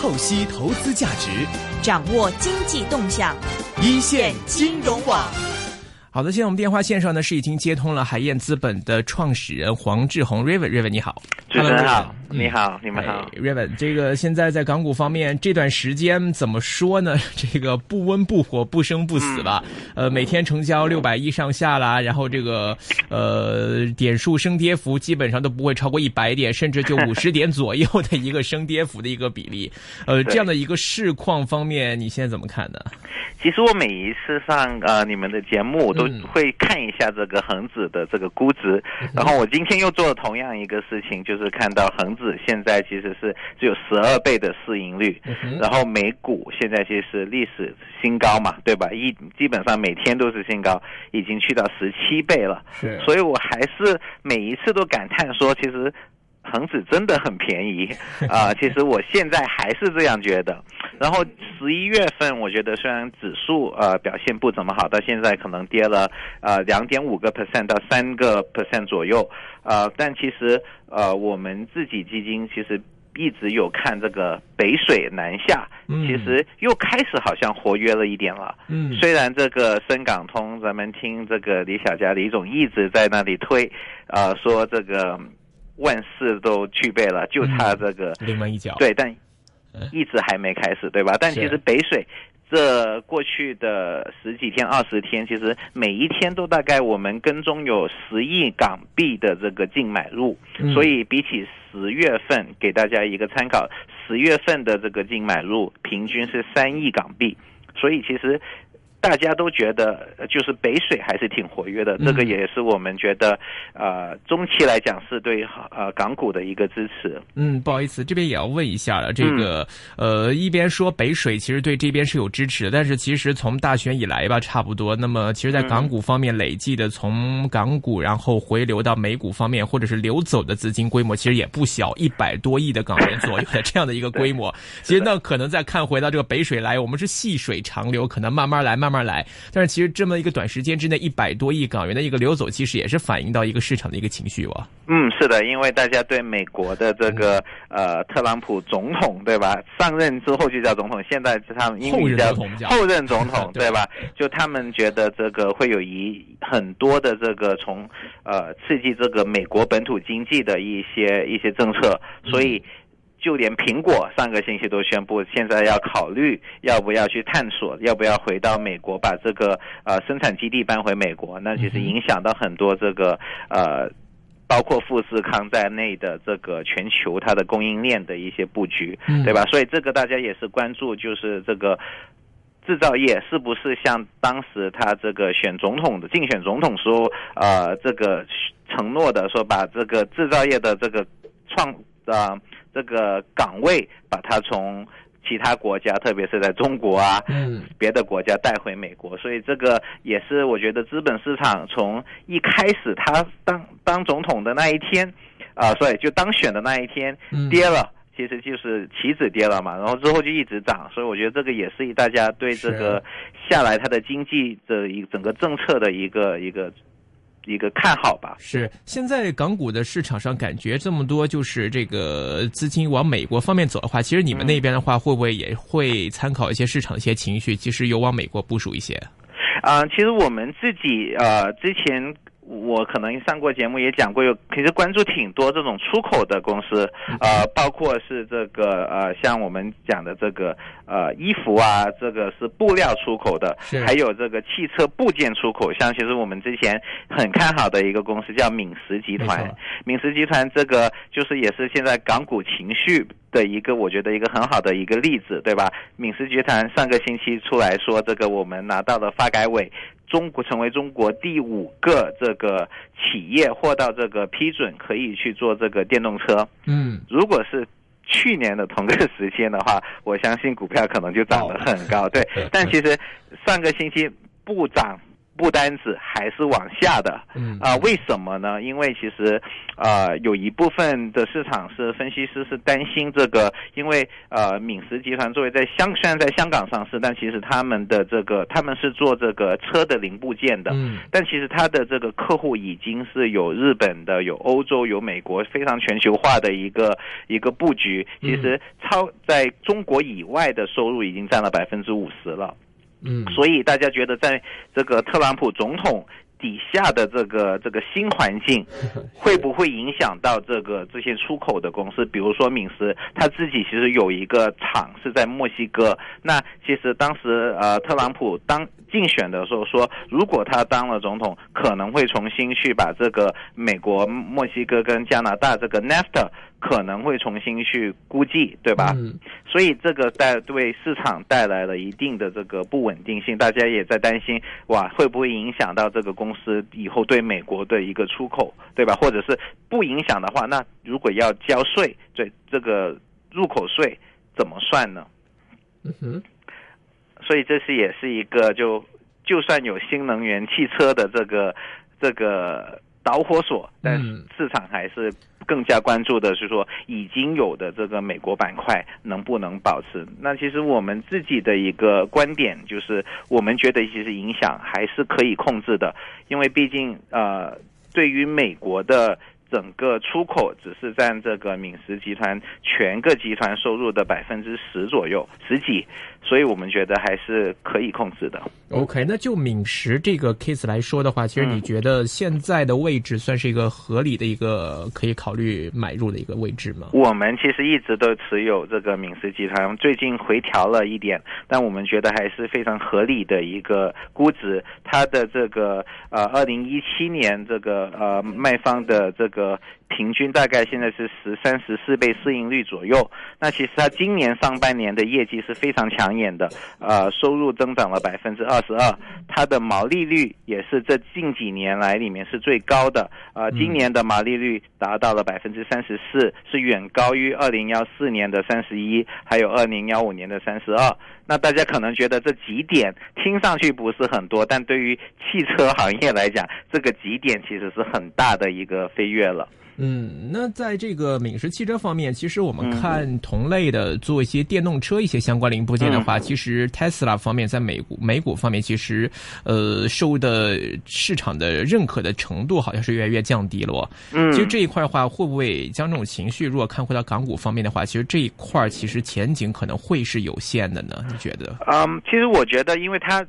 透析投资价值，掌握经济动向，一线金融网。好的，现在我们电话线上呢是已经接通了海燕资本的创始人黄志宏，River，River 你好，主持人好，你好，你们好，Raven，这个现在在港股方面这段时间怎么说呢？这个不温不火，不生不死吧？呃，每天成交六百亿上下啦，然后这个呃点数升跌幅基本上都不会超过一百点，甚至就 五十点左右的一个升跌幅的一个比例。呃，这样的一个市况方面，你现在怎么看呢？其实我每一次上呃你们的节目，我都会看一下这个恒指的这个估值。然后我今天又做了同样一个事情，就是看到恒指现在其实是只有十二倍的市盈率，然后美股现在其实历史新高嘛，对吧？一基本上每天都是新高，已经去到十七倍了。所以我还是每一次都感叹说，其实。恒指真的很便宜 啊！其实我现在还是这样觉得。然后十一月份，我觉得虽然指数呃表现不怎么好，到现在可能跌了呃两点五个 percent 到三个 percent 左右呃，但其实呃我们自己基金其实一直有看这个北水南下，其实又开始好像活跃了一点了。嗯，虽然这个深港通，咱们听这个李小佳李总一直在那里推呃，说这个。万事都具备了，就差这个临门一脚。对，但一直还没开始，对吧？但其实北水这过去的十几天、二十天，其实每一天都大概我们跟踪有十亿港币的这个净买入，所以比起十月份，给大家一个参考，十月份的这个净买入平均是三亿港币，所以其实。大家都觉得，就是北水还是挺活跃的，这个也是我们觉得，呃，中期来讲是对呃港股的一个支持。嗯，不好意思，这边也要问一下了，这个呃，一边说北水其实对这边是有支持的，但是其实从大选以来吧，差不多，那么其实在港股方面累计的从港股然后回流到美股方面，或者是流走的资金规模其实也不小，一百多亿的港元左右的这样的一个规模。其实那可能再看回到这个北水来，我们是细水长流，可能慢慢来，慢。慢慢来，但是其实这么一个短时间之内，一百多亿港元的一个流走，其实也是反映到一个市场的一个情绪哇。嗯，是的，因为大家对美国的这个呃特朗普总统对吧，上任之后就叫总统，现在他们英语叫后任总统对吧？就他们觉得这个会有一很多的这个从呃刺激这个美国本土经济的一些一些政策，所以。就连苹果上个星期都宣布，现在要考虑要不要去探索，要不要回到美国，把这个呃生产基地搬回美国。那其实影响到很多这个呃，包括富士康在内的这个全球它的供应链的一些布局，对吧？所以这个大家也是关注，就是这个制造业是不是像当时他这个选总统的竞选总统说，呃，这个承诺的说把这个制造业的这个创啊。这个岗位把它从其他国家，特别是在中国啊，嗯，别的国家带回美国，所以这个也是我觉得资本市场从一开始他当当总统的那一天，啊，所以就当选的那一天跌了，其实就是棋子跌了嘛，然后之后就一直涨，所以我觉得这个也是大家对这个下来它的经济的一整个政策的一个一个。一个看好吧，是现在港股的市场上感觉这么多，就是这个资金往美国方面走的话，其实你们那边的话，会不会也会参考一些市场一些情绪，其实有往美国部署一些？啊，其实我们自己呃之前。我可能上过节目也讲过，有其实关注挺多这种出口的公司，呃，包括是这个呃，像我们讲的这个呃衣服啊，这个是布料出口的，还有这个汽车部件出口。像其实我们之前很看好的一个公司叫敏实集团，敏实集团这个就是也是现在港股情绪的一个，我觉得一个很好的一个例子，对吧？敏实集团上个星期出来说，这个我们拿到了发改委。中国成为中国第五个这个企业获到这个批准，可以去做这个电动车。嗯，如果是去年的同个时间的话，我相信股票可能就涨得很高。对，但其实上个星期不涨。不单子还是往下的，嗯啊，为什么呢？因为其实，呃，有一部分的市场是分析师是担心这个，因为呃，敏实集团作为在香虽然在香港上市，但其实他们的这个他们是做这个车的零部件的，嗯但其实他的这个客户已经是有日本的、有欧洲、有美国，非常全球化的一个一个布局。其实超在中国以外的收入已经占了百分之五十了。嗯，所以大家觉得，在这个特朗普总统底下的这个这个新环境，会不会影响到这个这些出口的公司？比如说敏实，他自己其实有一个厂是在墨西哥。那其实当时呃，特朗普当竞选的时候说，如果他当了总统，可能会重新去把这个美国、墨西哥跟加拿大这个 NAFTA 可能会重新去估计，对吧？嗯所以这个带对市场带来了一定的这个不稳定性，大家也在担心，哇，会不会影响到这个公司以后对美国的一个出口，对吧？或者是不影响的话，那如果要交税，对这个入口税怎么算呢？嗯哼，所以这是也是一个就就算有新能源汽车的这个这个导火索，但嗯市场还是更加关注的是说已经有的这个美国板块能不能保持。那其实我们自己的一个观点就是，我们觉得其实影响还是可以控制的，因为毕竟呃，对于美国的。整个出口只是占这个敏实集团全个集团收入的百分之十左右，十几，所以我们觉得还是可以控制的。OK，那就敏实这个 case 来说的话，其实嗯你觉得现在的位置算是一个合理的一个可以考虑买入的一个位置吗？我们其实一直都持有这个敏实集团，最近回调了一点，但我们觉得还是非常合理的一个估值。它的这个呃，二零一七年这个呃卖方的这个平均大概现在是十三十四倍市盈率左右。那其实它今年上半年的业绩是非常抢眼的，呃，收入增长了百分之二十二，它的毛利率也是这近几年来里面是最高的，呃，今年的毛利率达到了百分之三十四，是远高于二零幺四年的三十一，还有二零幺五年的三十二。那大家可能觉得这几点听上去不是很多，但对于汽车行业来讲，这个几点其实是很大的一个飞跃了。嗯，那在这个敏实汽车方面，其实我们看同类的做一些电动车一些相关零部件的话，嗯其实 Tesla 方面在美股美股方面，其实呃受的市场的认可的程度好像是越来越降低了、哦。嗯，其实这一块的话，会不会将这种情绪如果看回到港股方面的话，其实这一块其实前景可能会是有限的呢？你觉得？嗯，其实我觉得，因为它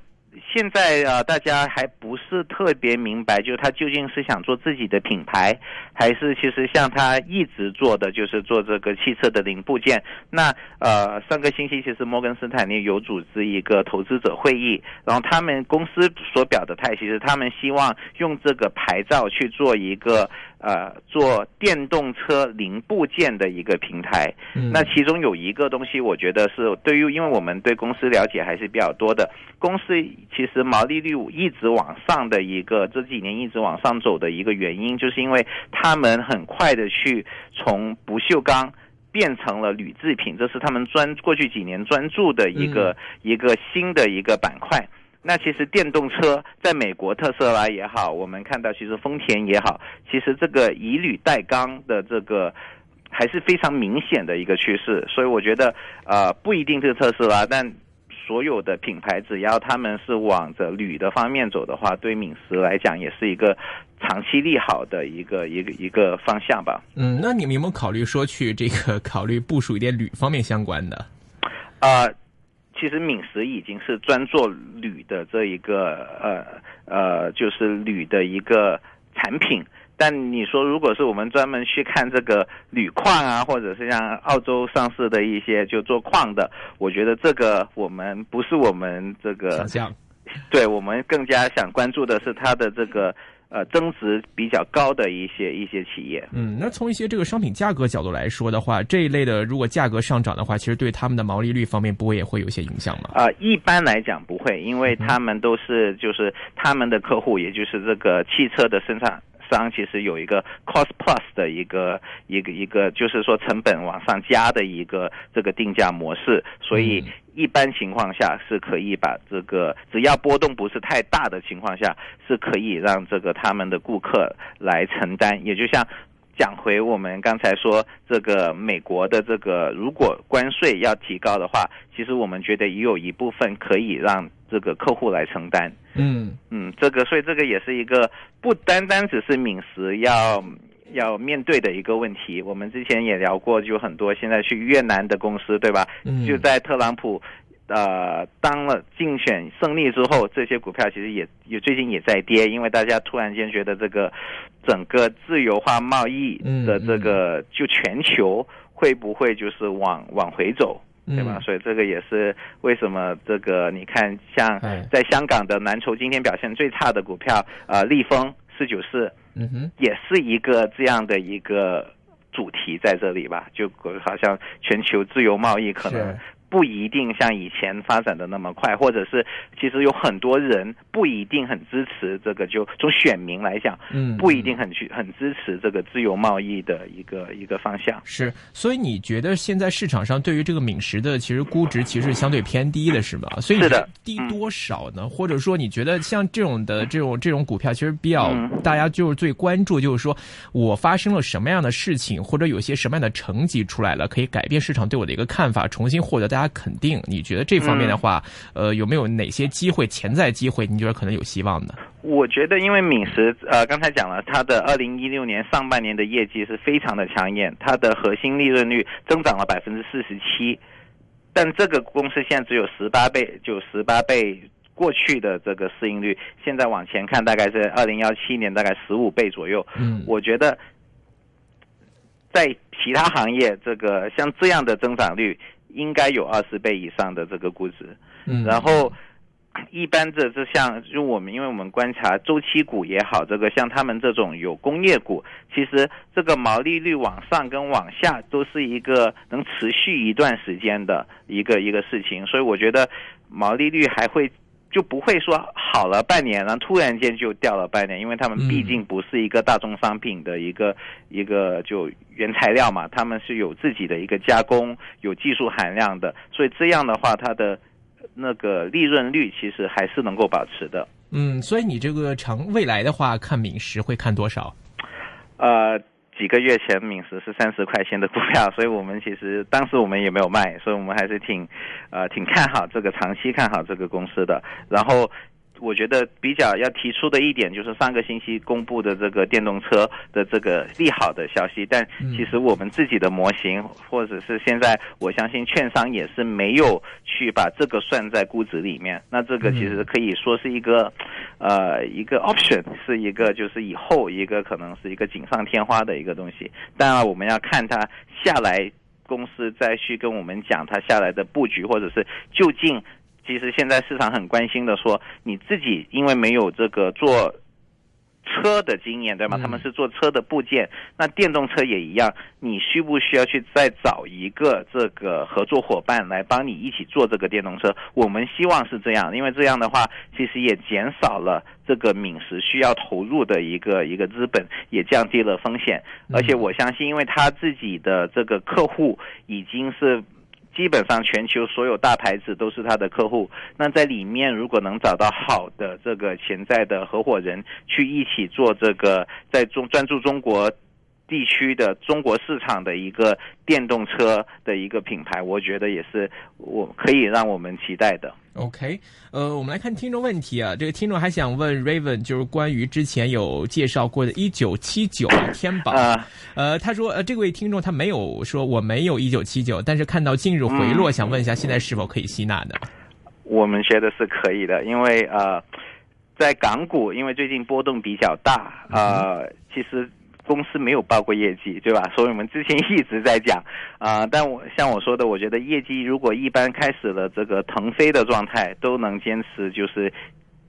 现在啊、大家还不是特别明白，就是他究竟是想做自己的品牌，还是其实像他一直做的，就是做这个汽车的零部件。那呃，上个星期其实摩根斯坦利有组织一个投资者会议，然后他们公司所表的态，其实他们希望用这个牌照去做一个呃做电动车零部件的一个平台。嗯、那其中有一个东西，我觉得是对于，因为我们对公司了解还是比较多的，公司其实毛利率一直往上的一个这几年一直往上走的一个原因，就是因为他们很快的去从不锈钢变成了铝制品，这是他们专过去几年专注的一个、嗯、一个新的一个板块。那其实电动车在美国特斯拉也好，我们看到其实丰田也好，其实这个以铝代钢的这个。还是非常明显的一个趋势，所以我觉得，呃，不一定是特斯拉，但所有的品牌只要他们是往着铝的方面走的话，对敏实来讲也是一个长期利好的一个一个一个方向吧。嗯，那你们有没有考虑说去这个考虑部署一点铝方面相关的？啊、呃，其实敏实已经是专做铝的这一个呃呃，就是铝的一个产品。但你说，如果是我们专门去看这个铝矿啊，或者是像澳洲上市的一些就做矿的，我觉得这个我们不是我们这个想象，对我们更加想关注的是它的这个呃增值比较高的一些一些企业。嗯，那从一些这个商品价格角度来说的话，这一类的如果价格上涨的话，其实对他们的毛利率方面不会也会有一些影响吗？啊、呃，一般来讲不会，因为他们都是就是他们的客户，也就是这个汽车的生产。商其实有一个 cost plus 的一个一个一个，就是说成本往上加的一个这个定价模式，所以一般情况下是可以把这个只要波动不是太大的情况下，是可以让这个他们的顾客来承担，也就像。讲回我们刚才说这个美国的这个，如果关税要提高的话，其实我们觉得也有一部分可以让这个客户来承担。嗯嗯，这个所以这个也是一个不单单只是敏实要要面对的一个问题。我们之前也聊过，就很多现在去越南的公司，对吧？嗯，就在特朗普。呃，当了竞选胜利之后，这些股票其实也也最近也在跌，因为大家突然间觉得这个整个自由化贸易的这个就全球会不会就是往往回走，对吧？所以这个也是为什么这个你看，像在香港的蓝筹今天表现最差的股票，呃，利丰四九四，嗯哼，也是一个这样的一个主题在这里吧？就好像全球自由贸易可能。不一定像以前发展的那么快，或者是其实有很多人不一定很支持这个。就从选民来讲，嗯，不一定很去很支持这个自由贸易的一个一个方向。是，所以你觉得现在市场上对于这个敏实的其实估值其实相对偏低的是吗？所以是的，低多少呢？或者说你觉得像这种的这种这种股票，其实比较大家就是最关注，就是说我发生了什么样的事情，或者有些什么样的成绩出来了，可以改变市场对我的一个看法，重新获得大家。他肯定，你觉得这方面的话，呃，有没有哪些机会、潜在机会？你觉得可能有希望的？我觉得，因为敏实，呃，刚才讲了，它的二零一六年上半年的业绩是非常的抢眼，它的核心利润率增长了百分之四十七，但这个公司现在只有十八倍，就十八倍过去的这个市盈率，现在往前看，大概是二零幺七年大概十五倍左右。嗯，我觉得在其他行业，这个像这样的增长率。应该有二十倍以上的这个估值，嗯，然后一般的这像就我们，因为我们观察周期股也好，这个像他们这种有工业股，其实这个毛利率往上跟往下都是一个能持续一段时间的一个一个事情，所以我觉得毛利率还会。就不会说好了半年，然后突然间就掉了半年，因为他们毕竟不是一个大宗商品的一个一个就原材料嘛，他们是有自己的一个加工，有技术含量的，所以这样的话，它的那个利润率其实还是能够保持的。嗯，所以你这个长未来的话，看敏实会看多少？呃。几个月前，敏实是三十块钱的股票，所以我们其实当时我们也没有卖，所以我们还是挺，呃，挺看好这个长期看好这个公司的。然后。我觉得比较要提出的一点就是上个星期公布的这个电动车的这个利好的消息，但其实我们自己的模型或者是现在，我相信券商也是没有去把这个算在估值里面。那这个其实可以说是一个，呃，一个 option，是一个就是以后一个可能是一个锦上添花的一个东西。当然，我们要看它下来公司再去跟我们讲它下来的布局，或者是究竟。其实现在市场很关心的说，你自己因为没有这个做车的经验，对吗？他们是做车的部件，那电动车也一样，你需不需要去再找一个这个合作伙伴来帮你一起做这个电动车？我们希望是这样，因为这样的话，其实也减少了这个敏实需要投入的一个一个资本，也降低了风险。而且我相信，因为他自己的这个客户已经是。基本上全球所有大牌子都是他的客户。那在里面，如果能找到好的这个潜在的合伙人，去一起做这个在中专注中国。地区的中国市场的一个电动车的一个品牌，我觉得也是我可以让我们期待的。OK，呃，我们来看听众问题啊，这个听众还想问 Raven，就是关于之前有介绍过的1979天宝啊，呃，他说呃，这位听众他没有说我没有1979，但是看到近日回落，想问一下现在是否可以吸纳的？我们觉得是可以的，因为呃，在港股，因为最近波动比较大啊，其实。公司没有报过业绩，对吧？所以我们之前一直在讲啊，但我像我说的，我觉得业绩如果一般开始了这个腾飞的状态，都能坚持就是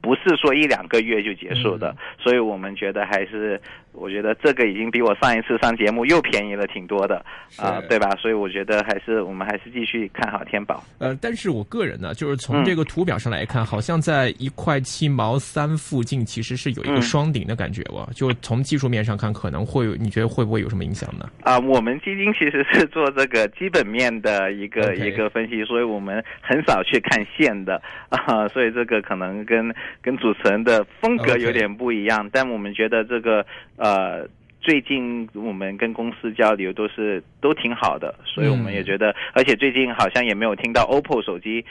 不是说一两个月就结束的，所以我们觉得还是，我觉得这个已经比我上一次上节目又便宜了挺多的啊，对吧？所以我觉得还是我们还是继续看好天宝。呃，但是我个人呢，就是从这个图表上来看，好像在一块七毛三附近，其实是有一个双顶的感觉哇。就从技术面上看，可能会你觉得会不会有什么影响呢？啊，我们基金其实是做这个基本面的一个一个分析，所以我们很少去看线的啊，所以这个可能跟。跟主持人的风格有点不一样，但我们觉得这个呃，最近我们跟公司交流都是都挺好的，所以我们也觉得，而且最近好像也没有听到 OPPO 手机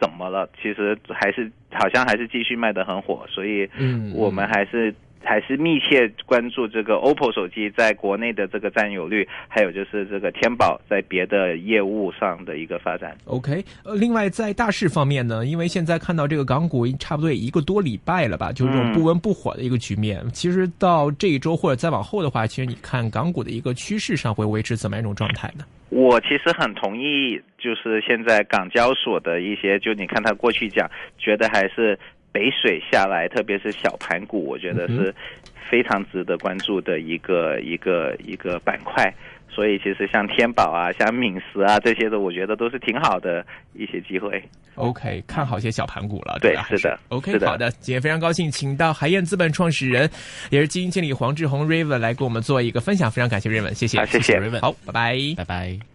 怎么了，其实还是好像还是继续卖的很火，所以我们还是。还是密切关注这个 OPPO 手机在国内的这个占有率，还有就是这个天宝在别的业务上的一个发展。OK，呃，另外在大势方面呢，因为现在看到这个港股差不多一个多礼拜了吧，就是这种不温不火的一个局面。其实到这一周或者再往后的话，其实你看港股的一个趋势上会维持怎么样一种状态呢？我其实很同意，就是现在港交所的一些，就你看他过去讲，觉得还是。北水下来，特别是小盘股，我觉得是非常值得关注的一个一个一个板块。所以，其实像天宝啊、像敏实啊这些的，我觉得都是挺好的一些机会。OK，看好些小盘股了。对，是的。OK，好的，今天非常高兴，请到海燕资本创始人，也是基金经理黄志宏 Raven 来给我们做一个分享。非常感谢 Raven，谢谢，谢谢 Raven。好，拜拜，拜拜。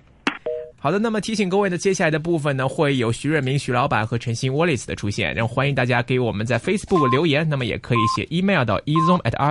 好的，那么提醒各位呢接下来的部分呢，会有徐瑞明徐老板和陈鑫 Wallace 的出现，然后欢迎大家给我们在 Facebook 留言，那么也可以写 email 到 ezone at r。